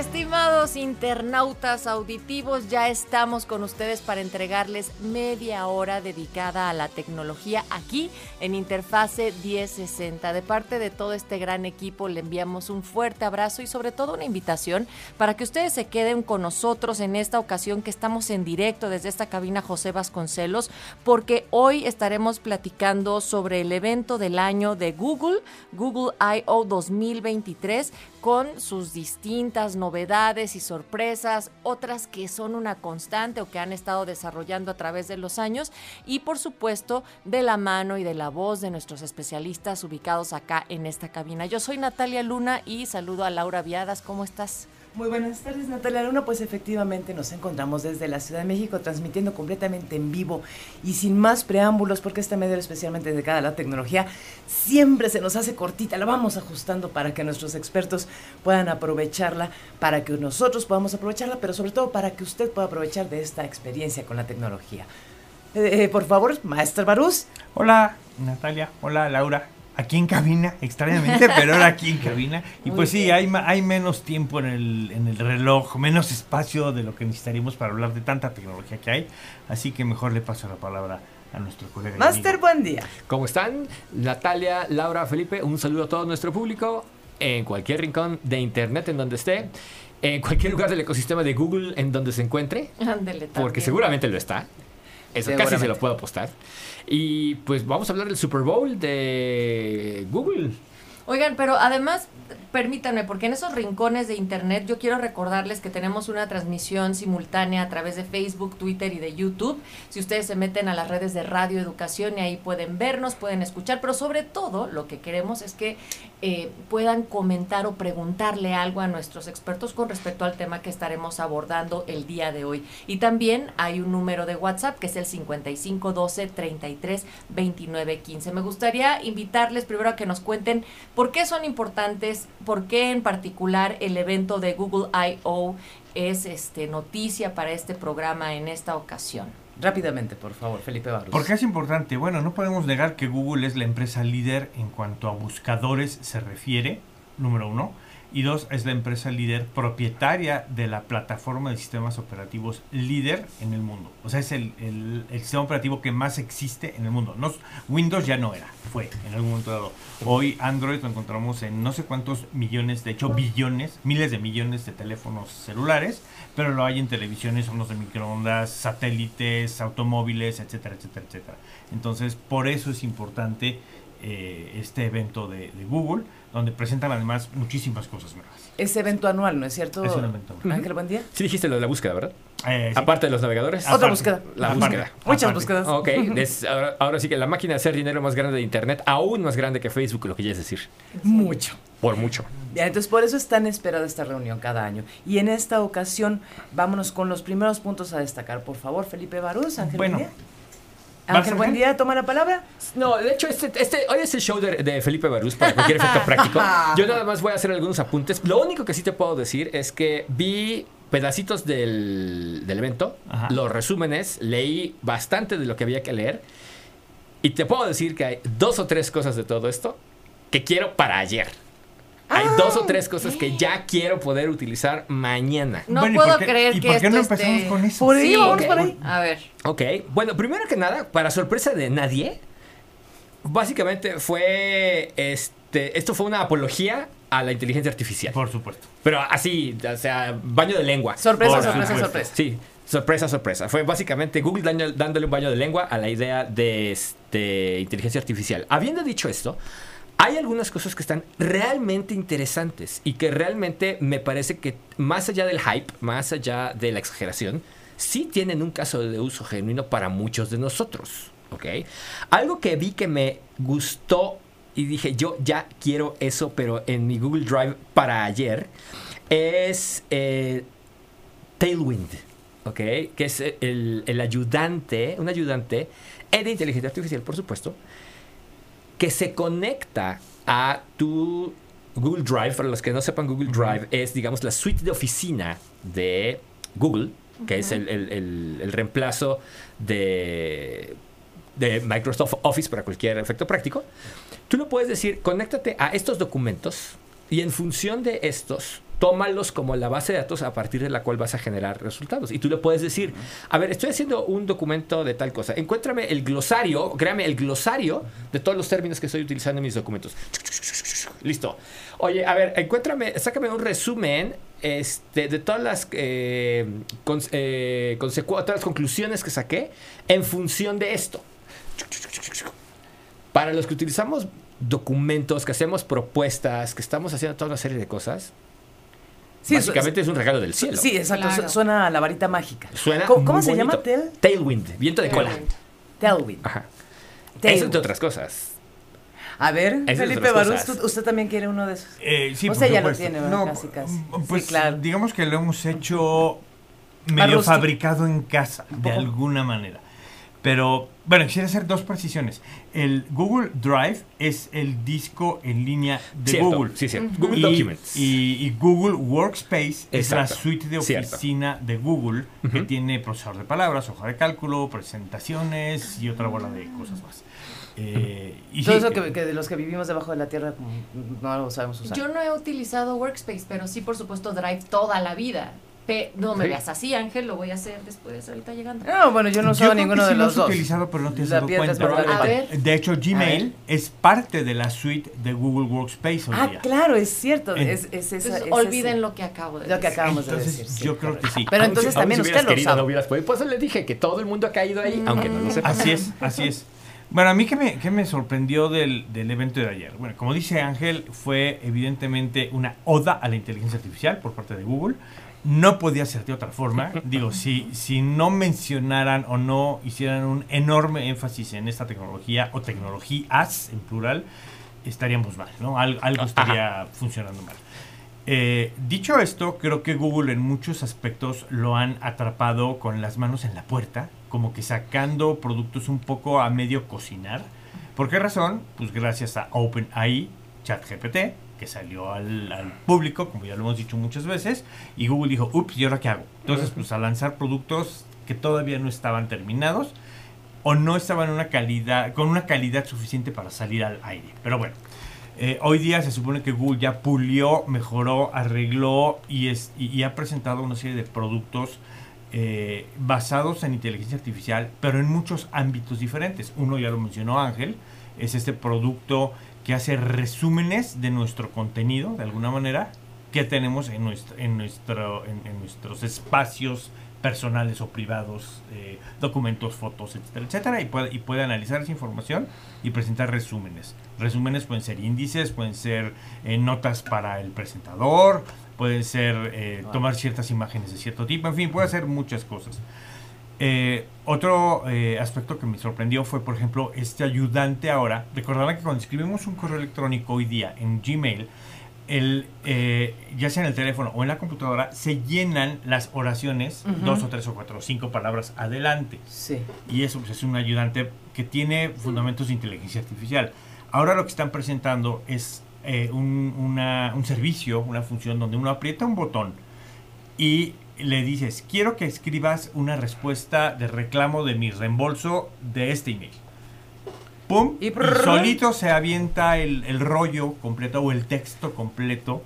Estimados internautas auditivos, ya estamos con ustedes para entregarles media hora dedicada a la tecnología aquí en Interfase 1060. De parte de todo este gran equipo le enviamos un fuerte abrazo y sobre todo una invitación para que ustedes se queden con nosotros en esta ocasión que estamos en directo desde esta cabina José Vasconcelos, porque hoy estaremos platicando sobre el evento del año de Google, Google I.O. 2023 con sus distintas novedades y sorpresas, otras que son una constante o que han estado desarrollando a través de los años y por supuesto de la mano y de la voz de nuestros especialistas ubicados acá en esta cabina. Yo soy Natalia Luna y saludo a Laura Viadas. ¿Cómo estás? Muy buenas tardes, Natalia Luna. Pues efectivamente nos encontramos desde la Ciudad de México transmitiendo completamente en vivo y sin más preámbulos, porque este medio especialmente dedicado a la tecnología siempre se nos hace cortita. La vamos ajustando para que nuestros expertos puedan aprovecharla, para que nosotros podamos aprovecharla, pero sobre todo para que usted pueda aprovechar de esta experiencia con la tecnología. Eh, eh, por favor, maestro Barús. Hola, Natalia. Hola, Laura aquí en cabina, extrañamente, pero ahora aquí en cabina. Y pues sí, hay, hay menos tiempo en el, en el reloj, menos espacio de lo que necesitaríamos para hablar de tanta tecnología que hay. Así que mejor le paso la palabra a nuestro colega. Master, buen día. ¿Cómo están? Natalia, Laura, Felipe, un saludo a todo nuestro público en cualquier rincón de internet en donde esté. En cualquier lugar del ecosistema de Google en donde se encuentre. Ándele, porque seguramente lo está. Eso casi se lo puedo apostar. Y pues vamos a hablar del Super Bowl de Google. Oigan, pero además permítanme, porque en esos rincones de internet yo quiero recordarles que tenemos una transmisión simultánea a través de Facebook, Twitter y de YouTube. Si ustedes se meten a las redes de Radio Educación y ahí pueden vernos, pueden escuchar, pero sobre todo lo que queremos es que eh, puedan comentar o preguntarle algo a nuestros expertos con respecto al tema que estaremos abordando el día de hoy. Y también hay un número de WhatsApp que es el 5512 33 29 15. Me gustaría invitarles primero a que nos cuenten por qué son importantes por qué en particular el evento de Google I.O. es este, noticia para este programa en esta ocasión. Rápidamente, por favor, Felipe Barros. ¿Por qué es importante? Bueno, no podemos negar que Google es la empresa líder en cuanto a buscadores se refiere, número uno y dos, es la empresa líder propietaria de la plataforma de sistemas operativos líder en el mundo. O sea, es el, el, sistema operativo que más existe en el mundo. No, Windows ya no era, fue en algún momento dado. Hoy Android lo encontramos en no sé cuántos millones, de hecho billones, miles de millones de teléfonos celulares, pero lo hay en televisiones, hornos de microondas, satélites, automóviles, etcétera, etcétera, etcétera. Entonces, por eso es importante eh, este evento de, de Google donde presentan además muchísimas cosas nuevas. Es evento anual, ¿no es cierto? Es un evento anual. Ángel, buen día. Sí dijiste lo de la búsqueda, ¿verdad? Eh, Aparte de los navegadores. Otra búsqueda. La búsqueda. Muchas búsquedas. Ok, ahora, sí que la máquina de hacer dinero más grande de Internet, aún más grande que Facebook, lo que ya es decir. Mucho. Por mucho. Ya, entonces por eso es tan esperada esta reunión cada año. Y en esta ocasión, vámonos con los primeros puntos a destacar. Por favor, Felipe Barús, Ángel. Bueno. Ángel, buen día, toma la palabra. No, de hecho, este, este, hoy es el show de, Felipe Barús para cualquier efecto práctico. Yo nada más voy a hacer algunos apuntes. Lo único que sí te puedo decir es que vi pedacitos del, del evento, los resúmenes, leí bastante de lo que había que leer. Y te puedo decir que hay dos o tres cosas de todo esto que quiero para ayer. Hay dos o tres cosas que ya quiero poder utilizar mañana. No puedo creer ¿y que por qué esto no empezamos esté... con eso? Por ahí, vamos por ahí. A ver. Ok, bueno, primero que nada, para sorpresa de nadie, básicamente fue, este, esto fue una apología a la inteligencia artificial. Por supuesto. Pero así, o sea, baño de lengua. Sorpresa, Por sorpresa, supuesto. sorpresa. Sí, sorpresa, sorpresa. Fue básicamente Google daño- dándole un baño de lengua a la idea de este, inteligencia artificial. Habiendo dicho esto, hay algunas cosas que están realmente interesantes y que realmente me parece que más allá del hype, más allá de la exageración, sí tienen un caso de uso genuino para muchos de nosotros. ¿ok? Algo que vi que me gustó y dije, yo ya quiero eso, pero en mi Google Drive para ayer, es eh, Tailwind, ¿ok? Que es el, el ayudante, un ayudante eh, de inteligencia artificial, por supuesto, que se conecta a tu Google Drive. Para los que no sepan, Google Drive es, digamos, la suite de oficina de Google, que es el, el- el- el reemplazo de, de Microsoft Office para cualquier efecto práctico. Tú lo puedes decir, conéctate a estos documentos y en función de estos, tómalos como la base de datos a partir de la cual vas a generar resultados. Y tú le puedes decir, a ver, estoy haciendo un documento de tal cosa, encuéntrame el glosario, créame, el glosario de todos los términos que estoy utilizando en mis documentos. Listo. Oye, a ver, encuéntrame, sácame un resumen este, de todas las, eh, eh, todas las conclusiones que saqué en función de esto. Para los que utilizamos documentos, que hacemos propuestas, que estamos haciendo toda una serie de cosas, Sí, es- básicamente es un regalo del cielo. Sí, exacto. Claro. su- Suena a la varita mágica. Suena ¿Cómo, se llama? Tel? Tailwind, viento de cola. Tailwind. Ajá. Tailwind. Eso entre otras cosas. A ver, Esas Felipe Barús, cosas. ¿tú- ¿usted también quiere uno de esos? Eh, sí, O sea, ya lo tiene, ¿verdad? Casi, casi. mm, Sí, Pues claro. digamos que lo hemos hecho medio fabricado en casa, de alguna manera. Pero, bueno, quisiera hacer dos precisiones. El Google Drive es el disco en línea de Cierto, Google. Sí, cierto. Google Y, Documents. y- y Google Workspace es la suite de Cierto. oficina de Google que tiene procesador de palabras, hoja de cálculo, presentaciones y otra bola de cosas más. Eh, y Todo sí, eso que, que de los que vivimos debajo de la tierra como, no lo sabemos usar. Yo no he utilizado Workspace, pero sí, por supuesto, Drive toda la vida. Pe- no me Sí. veas así, Ángel, lo voy a hacer después, ahorita llegando. No, bueno, yo no usaba ninguno de sí lo los has dos. utilizado, pero no te has dado cuenta. A ver. De hecho, Gmail es parte de la suite de Google Workspace hoy Ah, día. claro, es cierto. En- Es, es esa, Entonces, es olviden ese- lo que acabo de lo que decir. acabamos de decir. sí, yo creo que sí. Pero entonces aún también si usted lo usaba. no hubieras podido. Por eso le dije que todo el mundo ha caído ahí, aunque no lo sepa. Así es, así es. Bueno, a mí que me, que me sorprendió del, del evento de ayer. Bueno, como dice Ángel, fue evidentemente una oda a la inteligencia artificial por parte de Google. No podía ser de otra forma. Digo, si, si no mencionaran o no hicieran un enorme énfasis en esta tecnología o tecnologías en plural, estaríamos mal, ¿no? Al- algo estaría funcionando mal. Eh, dicho esto, creo que Google en muchos aspectos lo han atrapado con las manos en la puerta, como que sacando productos un poco a medio cocinar. ¿Por qué razón? Pues gracias a OpenAI, ChatGPT, que salió al, al público, como ya lo hemos dicho muchas veces, y Google dijo, ups, ¿y ahora qué hago? Entonces, pues a lanzar productos que todavía no estaban terminados o no estaban una calidad, con una calidad suficiente para salir al aire. Pero bueno, eh, hoy día se supone que Google ya pulió, mejoró, arregló y, es, y, y ha presentado una serie de productos eh, basados en inteligencia artificial, pero en muchos ámbitos diferentes. Uno ya lo mencionó Ángel, es este producto que hace resúmenes de nuestro contenido, de alguna manera, que tenemos en, nuestro, en, nuestro, en, en nuestros espacios personales o privados, eh, documentos, fotos, etcétera, etcétera, y puede, y puede analizar esa información y presentar resúmenes. Resúmenes pueden ser índices, pueden ser eh, notas para el presentador, pueden ser eh, tomar ciertas imágenes de cierto tipo, en fin, puede hacer muchas cosas. Eh, otro eh, aspecto que me sorprendió fue, por ejemplo, este ayudante ahora. Recordarán que cuando escribimos un correo electrónico hoy día en Gmail, el, eh, ya sea en el teléfono o en la computadora, se llenan las oraciones, dos o tres o cuatro o cinco palabras adelante. Sí. Y eso pues, es un ayudante que tiene fundamentos de inteligencia artificial. Ahora lo que están presentando es eh, un, una- un servicio, una función donde uno aprieta un botón y le dices, quiero que escribas una respuesta de reclamo de mi reembolso de este email. ¡Pum! Y solito se avienta el, el rollo completo o el texto completo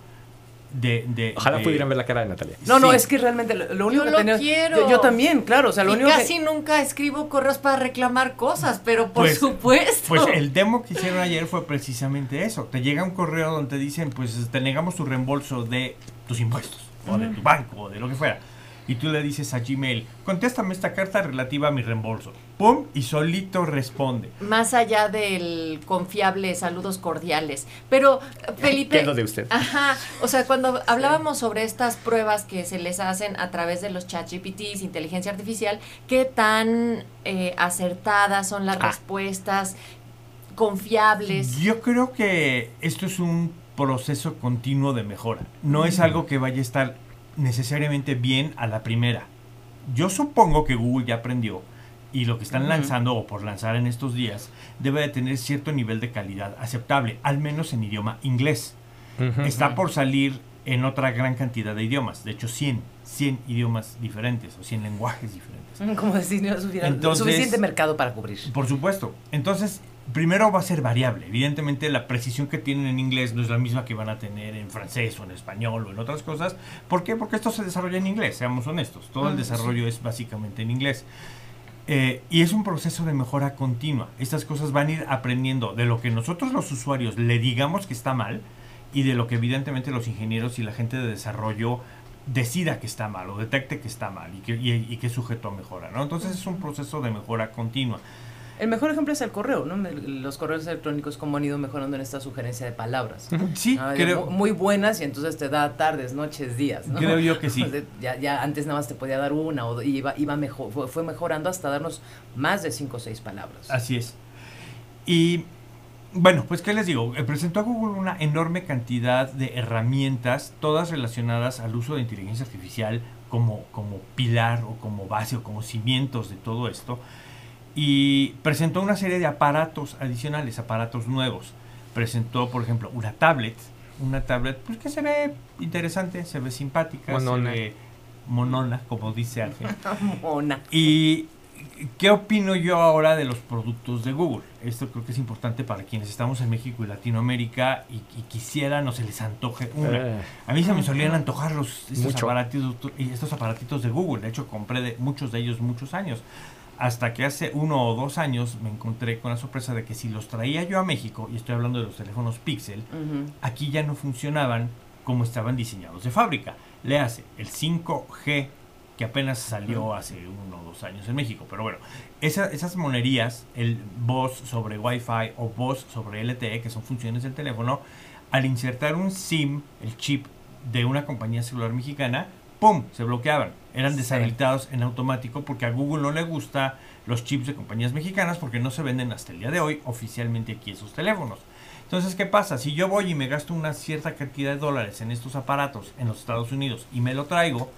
de, Ojalá pudieran ver la cara de Natalia. No, no, es que realmente lo, único yo que lo quiero. Yo, también, claro. O sea, lo y único casi nunca escribo correos para reclamar cosas, pero por Pues- supuesto. Pues el demo que hicieron ayer fue precisamente eso. Te llega un correo donde te dicen, pues te negamos tu reembolso de tus impuestos, o de tu banco, o de lo que fuera. Y tú le dices a Gmail, contéstame esta carta relativa a mi reembolso. ¡Pum! Y solito responde. Más allá del confiable saludos cordiales. Pero, Felipe. ¿Qué es lo de usted? Ajá. O sea, cuando hablábamos sobre estas pruebas que se les hacen a través de los chat GPTs, inteligencia artificial, ¿qué tan eh, acertadas son las Ah. respuestas? Confiables. Yo creo que esto es un proceso continuo de mejora. No es algo que vaya a estar necesariamente bien a la primera. Yo supongo que Google ya aprendió y lo que están lanzando o por lanzar en estos días debe de tener cierto nivel de calidad aceptable, al menos en idioma inglés. Está por salir en otra gran cantidad de idiomas, de hecho 100, 100 idiomas diferentes o 100 lenguajes diferentes. Como decir, no suficiente, Entonces- suficiente mercado para cubrir. Por supuesto. Entonces, primero va a ser variable. Evidentemente, la precisión que tienen en inglés no es la misma que van a tener en francés o en español o en otras cosas. ¿Por qué? Porque esto se desarrolla en inglés, seamos honestos. Todo el Ah, desarrollo es básicamente en inglés. Eh, y es un proceso de mejora continua. Estas cosas van a ir aprendiendo de lo que nosotros los usuarios le digamos que está mal y de lo que evidentemente los ingenieros y la gente de desarrollo decida que está mal o detecte que está mal y que, y, y que es sujeto a mejora. ¿no? Entonces es un proceso de mejora continua. El mejor ejemplo es el correo, ¿no? Los correos electrónicos, cómo han ido mejorando en esta sugerencia de palabras. Sí, Ah, creo, mu- Muy buenas y entonces te da tardes, noches, días, ¿no? Creo yo que sí. Ya, ya antes nada más te podía dar una o y iba, iba mejor, fue, fue mejorando hasta darnos más de cinco o seis palabras. Así es. Y bueno, pues qué les digo, Eh, presentó a Google una enorme cantidad de herramientas, todas relacionadas al uso de inteligencia artificial como, como pilar o como base o como cimientos de todo esto. Y presentó una serie de aparatos adicionales, aparatos nuevos. Presentó, por ejemplo, una tablet, una tablet pues, que se ve interesante, se ve simpática, Monona. se ve monona, como dice Ángel. Mona. ¿Y qué opino yo ahora de los productos de Google? Esto creo que es importante para quienes estamos en México y Latinoamérica y, y quisieran o se les antoje una. Eh. A mí se me solían antojar los, estos, Mucho. aparatitos, y estos aparatitos de Google. De hecho, compré de muchos de ellos muchos años. Hasta que hace uno o dos años me encontré con la sorpresa de que si los traía yo a México, y estoy hablando de los teléfonos Pixel, aquí ya no funcionaban como estaban diseñados de fábrica. Le hace el 5G que apenas salió hace uno o dos años en México. Pero bueno, esa- esas monerías, el voz sobre Wi-Fi o voz sobre LTE, que son funciones del teléfono, al insertar un SIM, el chip de una compañía celular mexicana, ¡pum! se bloqueaban. Eran deshabilitados en automático porque a Google no le gusta los chips de compañías mexicanas porque no se venden hasta el día de hoy oficialmente aquí esos teléfonos. Entonces, ¿qué pasa? Si yo voy y me gasto una cierta cantidad de dólares en estos aparatos en los Estados Unidos y me lo traigo,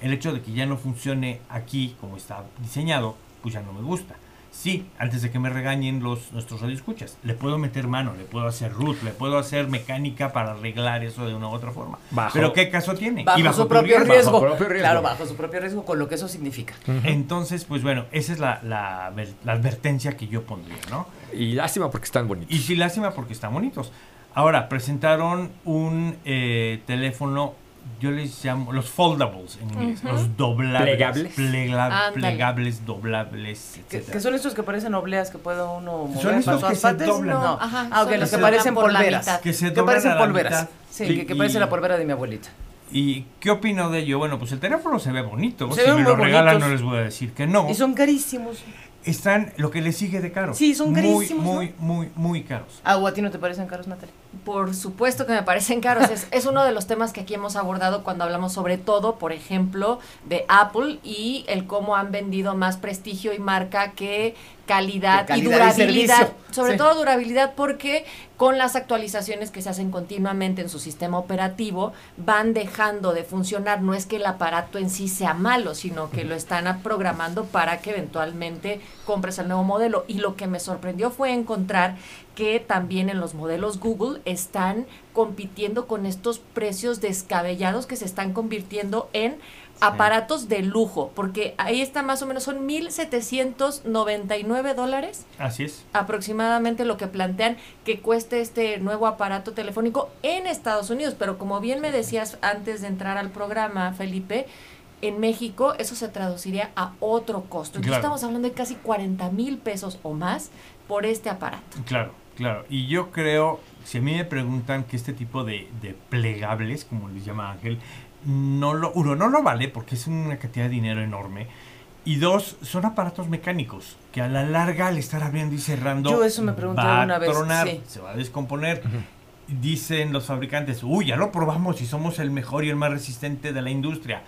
el hecho de que ya no funcione aquí como está diseñado, pues ya no me gusta. Sí, antes de que me regañen los nuestros radioescuchas, le puedo meter mano, le puedo hacer root, le puedo hacer mecánica para arreglar eso de una u otra forma. Bajo- Pero ¿qué caso tiene? Bajo, Y su propio riesgo. riesgo. Bajo propio riesgo. Claro, bajo su propio riesgo, con lo que eso significa. Entonces, pues bueno, esa es la, la advertencia que yo pondría, ¿no? Y lástima porque están bonitos. Y sí, lástima porque están bonitos. Ahora, presentaron un eh, teléfono, yo les llamo los foldables en inglés, Ujú. los doblables. Plegables. plega- plegables, doblables, etc. que son estos que parecen obleas que puede uno mover Son estos para que se doblan. No, Ajá, ah, ok, son los que que parecen polveras. Que se Que doblan parecen a la polveras. mitad. Sí, Sí, que, que y- parece la polvera de mi abuelita. ¿Y qué opino de ello? Bueno, pues el teléfono se ve bonito. Se si me lo regalan no les voy a decir que no. Y son carísimos. Están lo que les sigue de caro. Sí, son Muy, carísimos, muy, muy, muy caros. Ah, ¿o a ti no te parecen caros, Natalia? Por supuesto que me parecen caros. Es, es uno de los temas que aquí hemos abordado cuando hablamos sobre todo, por ejemplo, de Apple y el cómo han vendido más prestigio y marca que calidad, y durabilidad. sobre Sí. todo durabilidad porque con las actualizaciones que se hacen continuamente en su sistema operativo van dejando de funcionar. No es que el aparato en sí sea malo, sino que lo están programando para que eventualmente compres el nuevo modelo. Y lo que me sorprendió fue encontrar que también en los modelos Google están compitiendo con estos precios descabellados que se están convirtiendo en aparatos de lujo, porque ahí está más o menos, son 1.799 dólares. Así es. Aproximadamente lo que plantean que cueste este nuevo aparato telefónico en Estados Unidos, pero como bien me decías antes de entrar al programa, Felipe, en México eso se traduciría a otro costo. Entonces estamos hablando de casi 40 mil pesos o más por este aparato. Claro, claro. Y yo creo, si a mí me preguntan que este tipo de, de plegables, como les llama Ángel, no lo, uno, no lo vale porque es una cantidad de dinero enorme. Y dos, son aparatos mecánicos que a la larga al estar abriendo y cerrando Yo eso me pregunté va una a vez, tronar, sí. se va a descomponer. Dicen los fabricantes, uy, ya lo probamos y somos el mejor y el más resistente de la industria.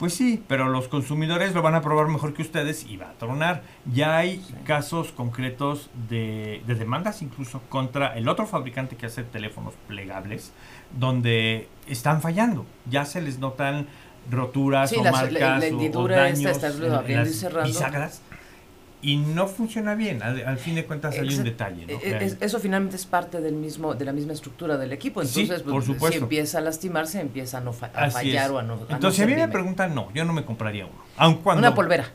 Pues sí, pero los consumidores lo van a probar mejor que ustedes y va a tronar. Ya hay casos concretos de, de demandas incluso contra el otro fabricante que hace teléfonos plegables, donde están fallando. Ya se les notan roturas Sí, o la- la- marcas la o- o, hendidura esta daños está en- en abriendo y las cerrando. bisagras y no funciona bien. Al, al fin de cuentas hay un detalle. hay- es- eso finalmente es parte del mismo de la misma estructura del equipo. Sí, Entonces, por pues, supuesto. si empieza a lastimarse, empieza a, no fa- a fallar es. o a no. a no Entonces, si a mí me preguntan, no, yo no me compraría uno. Aun cuando, Una polvera.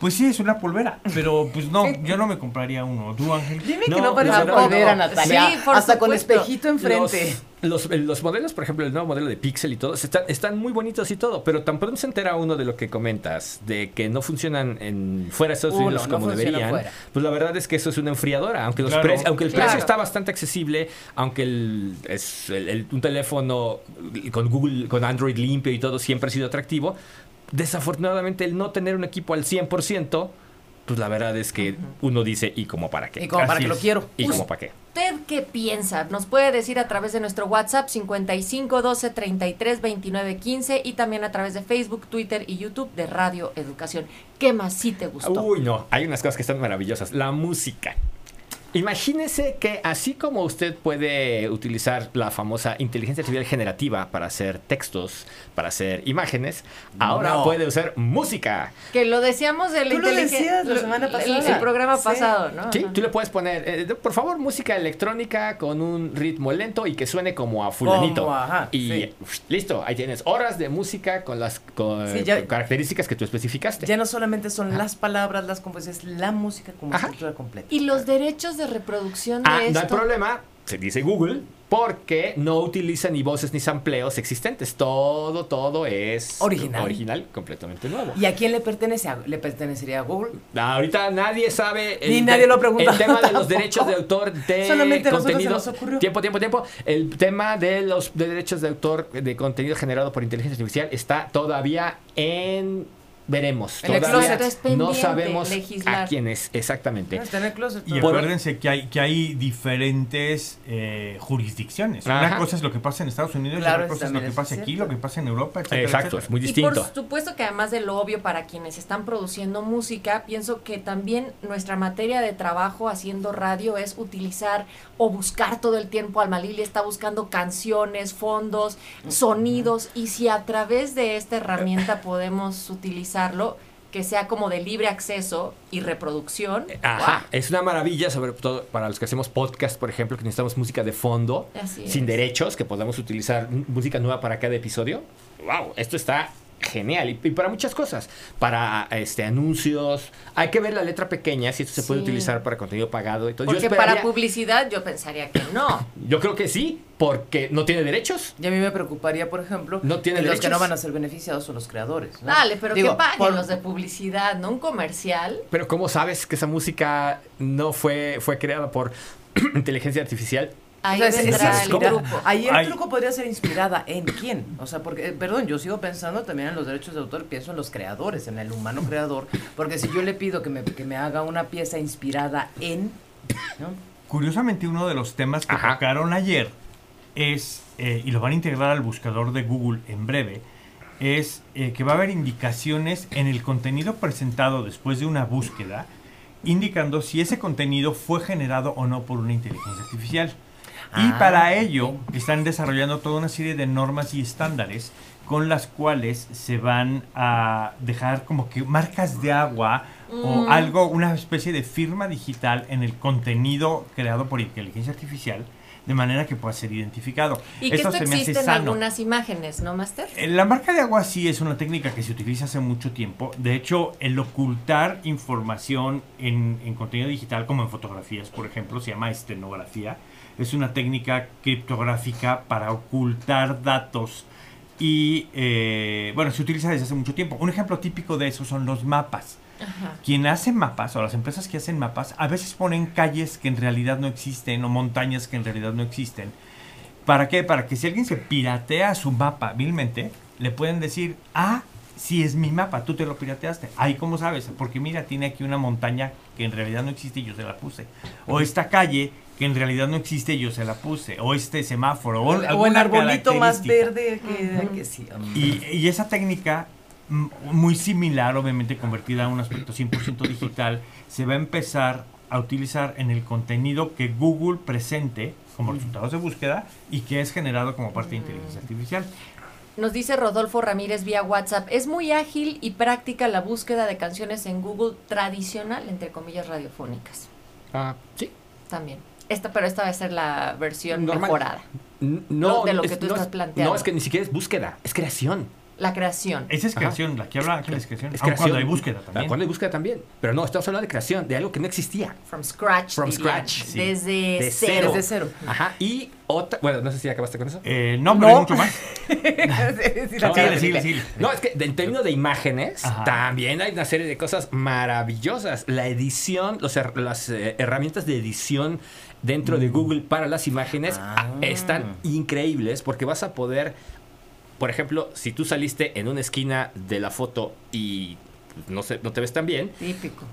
Pues sí, es una polvera, pero pues no, yo no me compraría uno. ¿Tú, Ángel? Dime que No, no parece una polvera, no. Natalia. Sí, por hasta con espejito enfrente. Los, los, los modelos, por ejemplo, el nuevo modelo de Pixel y todo, están, están muy bonitos y todo, pero tan pronto se entera uno de lo que comentas, de que no funcionan en fuera de Estados Uno, Unidos no como deberían, fuera. pues la verdad es que eso es una enfriadora, aunque, los Claro. precios- aunque el Claro. precio está bastante accesible, aunque el, es el- el- un teléfono con Google, con Android limpio y todo siempre ha sido atractivo, desafortunadamente el no tener un equipo al 100%, pues la verdad es que uno dice, ¿y como para qué? Y como para Así que lo es. quiero. ¿Y como para qué? ¿Usted qué piensa? Nos puede decir a través de nuestro WhatsApp 55 12 33 29 15 y también a través de Facebook, Twitter y YouTube de Radio Educación. ¿Qué más sí te gustó? Uy, no, hay unas cosas que están maravillosas. La música. Imagínese que así como usted puede utilizar la famosa inteligencia artificial generativa para hacer textos, para hacer imágenes, ahora No. puede usar música. Que lo decíamos de la inteligencia- la semana el- pasada. El, programa Sí. pasado, ¿no? Sí, Ajá. tú le puedes poner, eh, por favor, música electrónica con un ritmo lento y que suene como a fulanito. Como, ajá, y sí. uf, listo, ahí tienes horas de música con las con, Sí, ya- con características que tú especificaste. Ya no solamente son las palabras, las composiciones, la música como estructura completa. Y los derechos de reproducción de Ah, esto. no hay problema, se dice Google, porque no utiliza ni voces ni sampleos existentes. Todo, todo es Original. original, completamente nuevo. ¿Y a quién le pertenece? ¿A- ¿Le pertenecería a Google? Ahorita nadie sabe. Ni nadie lo pregunta. El tema de los Tampoco. derechos de autor de Solamente contenido. nos ocurrió. Tiempo, tiempo, tiempo. El tema de los de derechos de autor de contenido generado por inteligencia artificial está todavía en. Veremos. El Todavía no sabemos legislar. a quién es exactamente. Está en el closet. Y acuérdense que hay, que hay diferentes eh, jurisdicciones. Una cosa es lo que pasa en Estados Unidos Claro, y otra cosa es lo que pasa aquí, lo que pasa en Europa, etcétera, Exacto, etcétera. es muy Y distinto. por supuesto que además de lo obvio para quienes están produciendo música, pienso que también nuestra materia de trabajo haciendo radio es utilizar o buscar todo el tiempo. Alma Lili está buscando canciones, fondos, sonidos y si a través de esta herramienta podemos que sea como de libre acceso y reproducción. Ajá, ¡guau! es una maravilla, sobre todo para los que hacemos podcast, por ejemplo, que necesitamos música de fondo, Así sin es. derechos, que podamos utilizar música nueva para cada episodio. ¡Wow! Esto está genial. Y, y para muchas cosas. Para este anuncios. Hay que ver la letra pequeña, si esto se puede Sí. utilizar para contenido pagado. Entonces, Porque yo, para publicidad yo pensaría que no. yo creo que sí, porque no tiene derechos. Y a mí me preocuparía, por ejemplo, No tiene que los que no van a ser beneficiados son los creadores. ¿no? Dale, pero Digo, que paguen por- los de publicidad, no un comercial. Pero ¿cómo sabes que esa música no fue, fue creada por inteligencia artificial? Ahí O sea, es- vendrá es- el mira, grupo. Ahí el Ay. truco podría ser inspirada en quién. O sea, porque, eh, perdón, yo sigo pensando también en los derechos de autor, pienso en los creadores, en el humano creador. Porque si yo le pido que me, que me haga una pieza inspirada en. ¿no? Curiosamente, uno de los temas que Ajá. tocaron ayer es, eh, y lo van a integrar al buscador de Google en breve, es eh, que va a haber indicaciones en el contenido presentado después de una búsqueda, indicando si ese contenido fue generado o no por una inteligencia artificial. Y Ah, para ello están desarrollando toda una serie de normas y estándares con las cuales se van a dejar como que marcas de agua o algo, una especie de firma digital en el contenido creado por inteligencia artificial de manera que pueda ser identificado. Y que esto, existe en algunas imágenes, ¿no, Master? Eh, la marca de agua sí es una técnica que se utiliza hace mucho tiempo. De hecho, el ocultar información en, en contenido digital, como en fotografías, por ejemplo, se llama estenografía. Es una técnica criptográfica para ocultar datos y eh, bueno, se utiliza desde hace mucho tiempo. Un ejemplo típico de eso son los mapas. Quien hace mapas o las empresas que hacen mapas a veces ponen calles que en realidad no existen o montañas que en realidad no existen. ¿Para qué? Para que si alguien se piratea su mapa vilmente, le pueden decir, ah, si es mi mapa, tú te lo pirateaste. Ahí, ¿cómo sabes? Porque mira, tiene aquí una montaña que en realidad no existe y yo se la puse. O esta calle que en realidad no existe yo se la puse. O este semáforo. O, o el arbolito más verde que, sí. Y, y, esa técnica, muy similar, obviamente convertida a un aspecto 100% digital, se va a empezar a utilizar en el contenido que Google presente como resultados de búsqueda y que es generado como parte de inteligencia artificial. Nos dice Rodolfo Ramírez vía WhatsApp, es muy ágil y práctica la búsqueda de canciones en Google tradicional, entre comillas, radiofónicas. Ah, sí. También. Esta, pero esta va a ser la versión mejorada. No, de lo que tú estás planteando. No, es que ni siquiera es búsqueda, es creación. La creación. Esa es creación, la que habla Ángel es creación. Es creación. cuando hay búsqueda también. Cuando hay búsqueda también. Pero no, estamos hablando de creación, de algo que no existía. From scratch. From scratch. Desde cero. Desde cero. Ajá. Y otra. Bueno, no sé si acabaste con eso. Eh, no, pero no. mucho más. no, es que en términos de imágenes, también hay una serie de cosas maravillosas. La edición, los, las eh, herramientas de edición dentro de mm. Google para las imágenes ah. están increíbles porque vas a poder por ejemplo, si tú saliste en una esquina de la foto y no, sé, no te ves tan bien. Típico.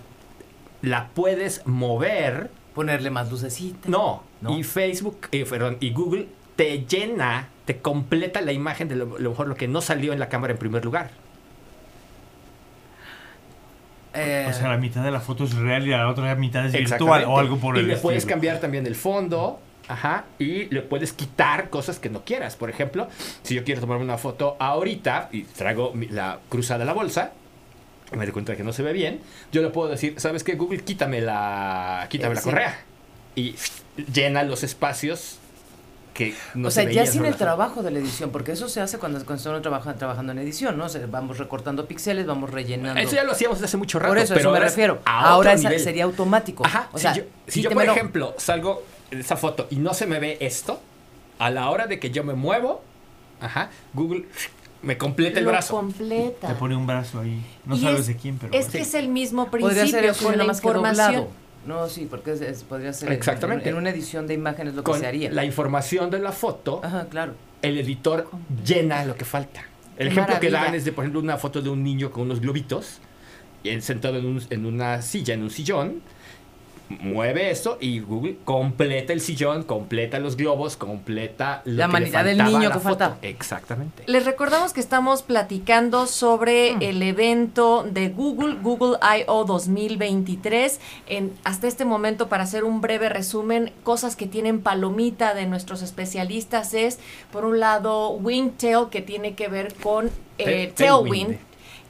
La puedes mover. Ponerle más lucecita. No. Y Facebook, eh, perdón, y Google te llena, te completa la imagen de lo, mejor lo que no salió en la cámara en primer lugar. O sea, la mitad de la foto es real y la otra mitad es virtual o algo por el estilo. Y le puedes cambiar también el fondo Ajá, y le puedes quitar cosas que no quieras. Por ejemplo, si yo quiero tomarme una foto ahorita y traigo la cruzada de la bolsa, y me doy cuenta que no se ve bien, yo le puedo decir, ¿sabes qué? Google, quítame la, quítame la correa. Y llena los espacios que no o sea, ya sin el trabajo de la edición, porque eso se hace cuando, cuando estamos trabajando, trabajando en edición, ¿no? O vamos recortando píxeles, vamos rellenando. Eso ya lo hacíamos desde hace mucho rato. Por eso, pero eso me refiero. Ahora sería automático. Ajá. O sea, si yo, por ejemplo, salgo esa foto y no se me ve esto, a la hora de que yo me muevo, ajá, Google me completa el brazo. completa. Te pone un brazo ahí. No sabes de quién, pero. Es que es el mismo principio con la información. No, sí, porque podría ser Exactamente. En, una edición de imágenes lo que se haría. La información de la foto, Ajá, claro. el editor llena lo que falta. El ejemplo que dan es de, por ejemplo, una foto de un niño con unos globitos, sentado en, en una silla, en un sillón, mueve eso y Google completa el sillón, completa los globos, completa la manita del niño que falta. Exactamente. Les recordamos que estamos platicando sobre mm. el evento de Google, Google I.O. 2023. En, hasta este momento, para hacer un breve resumen, cosas que tienen palomita de nuestros especialistas es, por un lado, Wingtail, que tiene que ver con eh, Tailwind,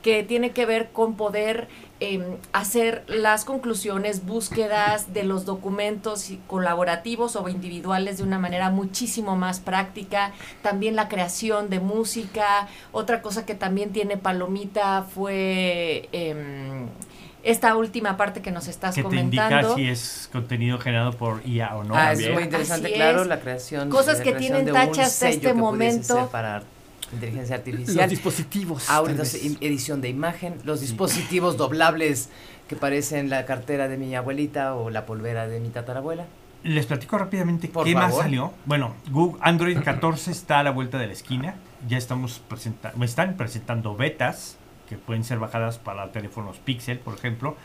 que tiene que ver con poder Em, hacer las conclusiones, búsquedas de los documentos colaborativos o individuales de una manera muchísimo más práctica. También la creación de música. Otra cosa que también tiene Palomita fue... Em, esta última parte que nos estás que comentando. Te indica si es contenido generado por IA o no. Ah, es muy interesante, claro, la creación. Cosas que tienen tachas hasta este momento inteligencia artificial. Los dispositivos. Ahora edición de imagen, los dispositivos doblables que parecen la cartera de mi abuelita o la polvera de mi tatarabuela. Les platico rápidamente qué más salió. Bueno, Google Android 14 está a la vuelta de la esquina. Ya estamos presentando, están presentando betas que pueden ser bajadas para teléfonos Pixel, por ejemplo.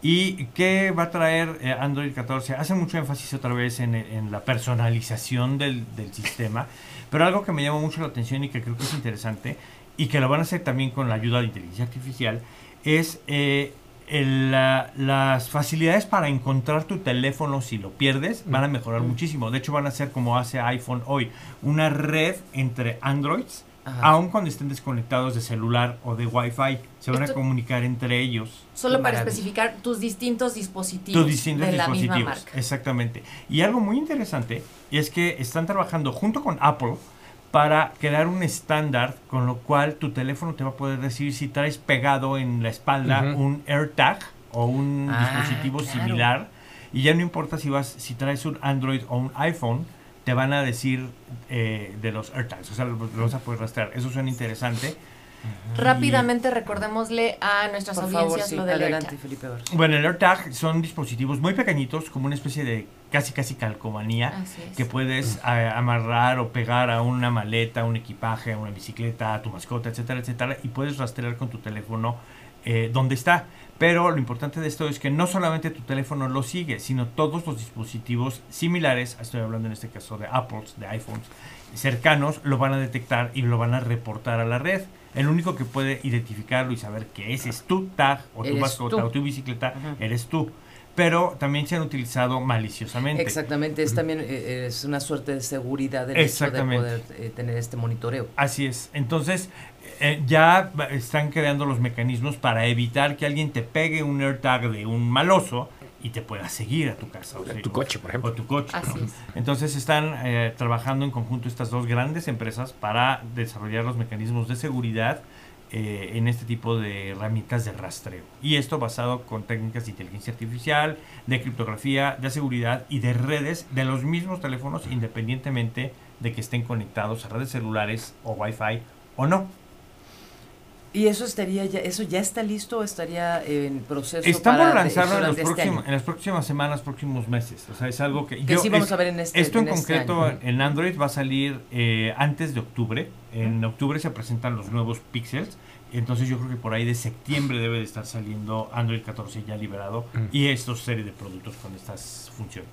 ¿Y qué va a traer eh, Android 14? Hace mucho énfasis otra vez en, la personalización del, del sistema. Pero algo que me llama mucho la atención y que creo que es interesante, y que lo van a hacer también con la ayuda de inteligencia artificial, es eh, las facilidades para encontrar tu teléfono si lo pierdes van a mejorar muchísimo. De hecho, van a ser como hace iPhone hoy, una red entre Androids aun cuando estén desconectados de celular o de Wi-Fi. Se van a comunicar entre ellos. Solo para especificar tus distintos dispositivos. Tus distintos de dispositivos, la misma marca. exactamente. Y algo muy interesante es que están trabajando junto con Apple para crear un estándar con lo cual tu teléfono te va a poder decir si traes pegado en la espalda un AirTag o un ah, dispositivo similar y ya no importa si vas si traes un Android o un iPhone te van a decir eh, de los AirTags, o sea, lo, vas a poder rastrear. Eso suena interesante. Rápidamente recordémosle a nuestras audiencias lo del adelante, Felipe Bueno, el AirTag son dispositivos muy pequeñitos, como una especie de casi casi calcomanía que puedes amarrar o pegar a una maleta, un equipaje, a una bicicleta, a tu mascota, etcétera, etcétera, y puedes rastrear con tu teléfono eh, dónde está. Pero lo importante de esto es que no solamente tu teléfono lo sigue, sino todos los dispositivos similares, estoy hablando en este caso de Apple, de iPhones, cercanos, lo van a detectar y lo van a reportar a la red. El único que puede identificarlo y saber que ese es tu tag o tu mascota o tu bicicleta, eres tú pero también se han utilizado maliciosamente. Exactamente, es también eh, es una suerte de seguridad del hecho de poder eh, tener este monitoreo. Así es. Entonces, eh, ya están creando los mecanismos para evitar que alguien te pegue un AirTag de un maloso y te pueda seguir a tu casa. O tu coche, por ejemplo. O tu coche. Entonces están eh, trabajando en conjunto estas dos grandes empresas para desarrollar los mecanismos de seguridad eh, en este tipo de herramientas de rastreo. Y esto basado con técnicas de inteligencia artificial, de criptografía, de seguridad y de redes de los mismos teléfonos independientemente de que estén conectados a redes celulares o Wi-Fi o no. ¿Y eso estaría ya, eso ya está listo o estaría en proceso? Estamos para lanzarlo en, este en las próximas semanas, próximos meses. O sea, es algo que... que sí vamos a ver en este Esto en, este concreto en Android va a salir eh, antes de octubre. En octubre se presentan los nuevos pixels. Entonces yo creo que por ahí de septiembre debe de estar saliendo Android 14 ya liberado y estos serie de productos con estas funciones.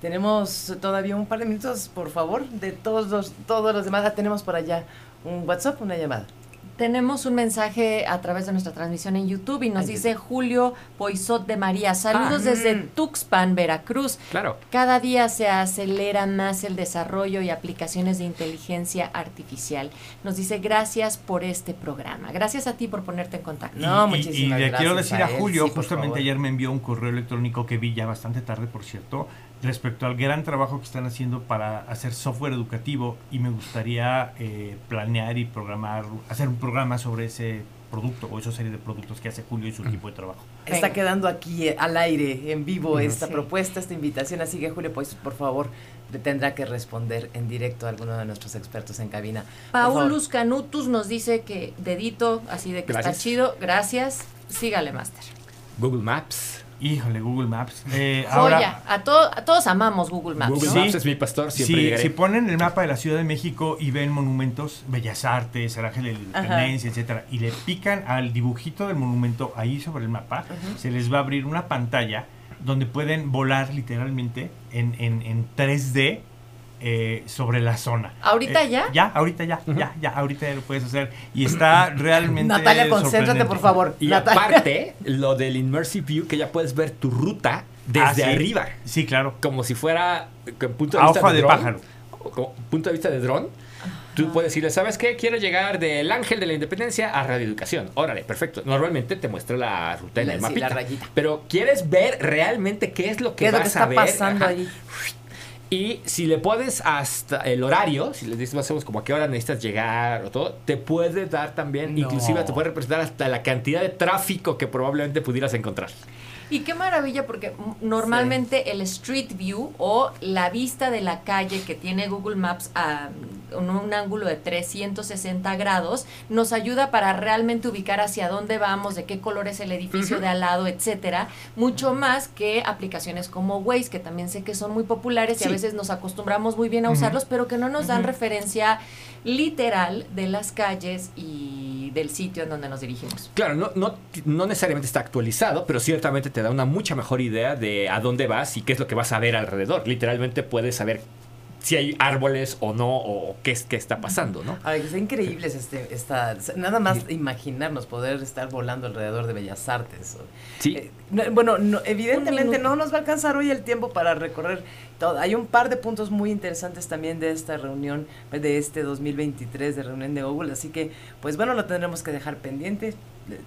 Tenemos todavía un par de minutos, por favor, de todos los, todos los demás. tenemos por allá un WhatsApp, una llamada. Tenemos un mensaje a través de nuestra transmisión en YouTube y nos dice Julio Poisot de María. Saludos ah. desde mm. Tuxpan, Veracruz. Claro. Cada día se acelera más el desarrollo y aplicaciones de inteligencia artificial. Nos dice gracias por este programa. Gracias a ti por ponerte en contacto. No, muchísimas y, y le quiero decir a, Julio, justamente ayer me envió un correo electrónico que vi ya bastante tarde, por cierto, respecto al gran trabajo que están haciendo para hacer software educativo y me gustaría eh, planear y programar, hacer un programa sobre ese producto o esa serie de productos que hace Julio y su equipo de trabajo. Está quedando aquí eh, al aire, en vivo, esta propuesta, esta invitación, así que Julio, pues por favor, tendrá que responder en directo a alguno de nuestros expertos en cabina. Paulus Canutus nos dice que dedito, así de que está chido, gracias, sígale, Master. Google Maps. Híjole, Google Maps. Eh, ahora, a, a, todos amamos Google Maps. Google Maps es mi pastor, siempre Si ponen el mapa de la Ciudad de México y ven monumentos, Bellas Artes, el Ángel de la Independencia, etcétera, y le pican al dibujito del monumento ahí sobre el mapa, se les va a abrir una pantalla donde pueden volar literalmente en, en, en 3D eh, sobre la zona. ¿Ahorita eh, ya? Ya, ahorita ya, ya, ya, ahorita ya lo puedes hacer. Y está realmente. Natalia, concéntrate, por favor. Y aparte, lo del Immersive View, que ya puedes ver tu ruta desde ah, arriba. Sí, claro. Como si fuera punto de vista de, pájaro. punto de vista de dron. Tú puedes decirle, ¿sabes qué? Quiero llegar del Ángel de la Independencia a Radio Educación. Órale, perfecto. Normalmente te muestra la ruta en el mapita. Pero quieres ver realmente qué es lo que vas está a ver. pasando ahí? Y si le puedes hasta el horario, si le dices más o menos como a qué hora necesitas llegar o todo, te puede dar también, inclusive te puede representar hasta la cantidad de tráfico que probablemente pudieras encontrar. Y qué maravilla, porque normalmente el Street View o la vista de la calle que tiene Google Maps a un, ángulo de 360 grados nos ayuda para realmente ubicar hacia dónde vamos, de qué color es el edificio de al lado, etcétera, mucho más que aplicaciones como Waze, que también sé que son muy populares y a veces nos acostumbramos muy bien a usarlos, pero que no nos dan referencia literal de las calles y del sitio en donde nos dirigimos. Claro, no, no, no necesariamente está actualizado, pero ciertamente te da una mucha mejor idea de a dónde vas y qué es lo que vas a ver alrededor. Literalmente puedes saber si hay árboles o no, o qué, qué está pasando, ¿no? Ay, es increíble este, esta, nada más imaginarnos poder estar volando alrededor de Bellas Artes. Sí. Eh, bueno, evidentemente no nos va a alcanzar hoy el tiempo para recorrer todo. Hay un par de puntos muy interesantes también de esta reunión, de este 2023 de reunión de Google, así que, pues bueno, lo tendremos que dejar pendiente.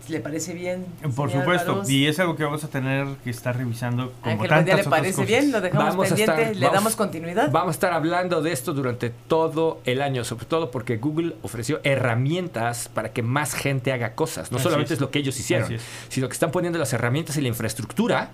¿Le parece bien? Por supuesto, y es algo que vamos a tener que estar revisando como Ángel, tantas ¿le parece bien? ¿Lo dejamos pendiente? ¿Le damos continuidad? Vamos a estar hablando de esto durante todo el año, sobre todo porque Google ofreció herramientas para que más gente haga cosas. No solamente es. lo que ellos hicieron, sino que están poniendo las herramientas y la infraestructura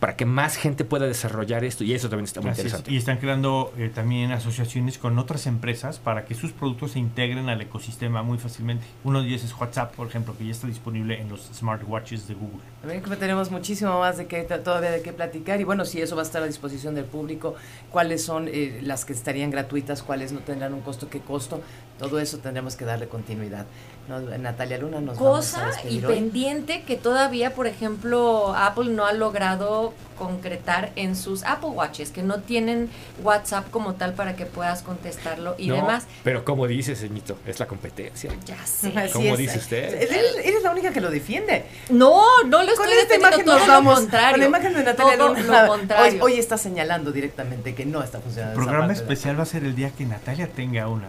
para que más gente pueda desarrollar esto y eso también está muy interesante. Y están creando eh, también asociaciones con otras empresas para que sus productos se integren al ecosistema muy fácilmente. Uno de ellos es WhatsApp, por ejemplo, que ya está disponible en los smartwatches de Google. También tenemos muchísimo más de que todavía de qué platicar y bueno, si eso va a estar a disposición del público, cuáles son eh, las que estarían gratuitas, cuáles no tendrán un costo, qué costo, todo eso tendremos que darle continuidad. Natalia Luna nos Cosa vamos a y pendiente que todavía, por ejemplo, Apple no ha logrado concretar en sus Apple Watches, que no tienen WhatsApp como tal para que puedas contestarlo y demás. Pero como dice, señorito, es la competencia. Ya sé. Como dice usted. Eres, la única que lo defiende. No, no lo estoy con esta imagen todo lo contrario. Con la imagen de Natalia Luna, hoy, hoy, está señalando directamente que no está funcionando. El programa especial va a ser el día que Natalia tenga una.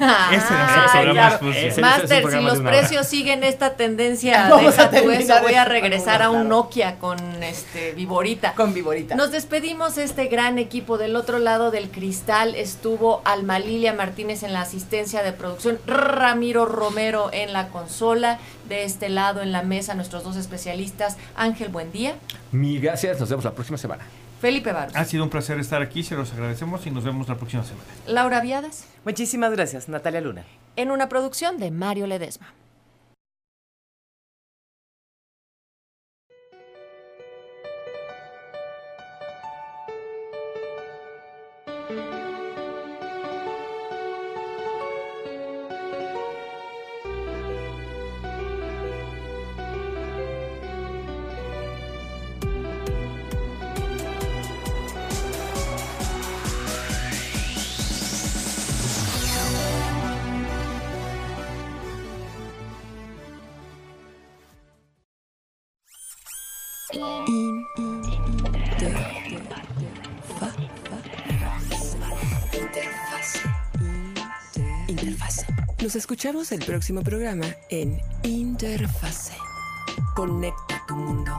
Ese Master, si los precios siguen esta tendencia, deja tú eso, voy a regresar a un Nokia con este Viborita. Con Viborita. Nos despedimos este gran equipo. Del otro lado del cristal estuvo Alma Lilia Martínez en la asistencia de producción, Ramiro Romero en la consola, de este lado en la mesa nuestros dos especialistas, Ángel Buendía. Mil gracias, nos vemos la próxima semana. Felipe Barros. Ha sido un placer estar aquí, se los agradecemos y nos vemos la próxima semana. Laura Viadas. Muchísimas gracias, Natalia Luna. En una producción de Mario Ledesma. Escuchamos el próximo programa en Interfase. Conecta tu mundo.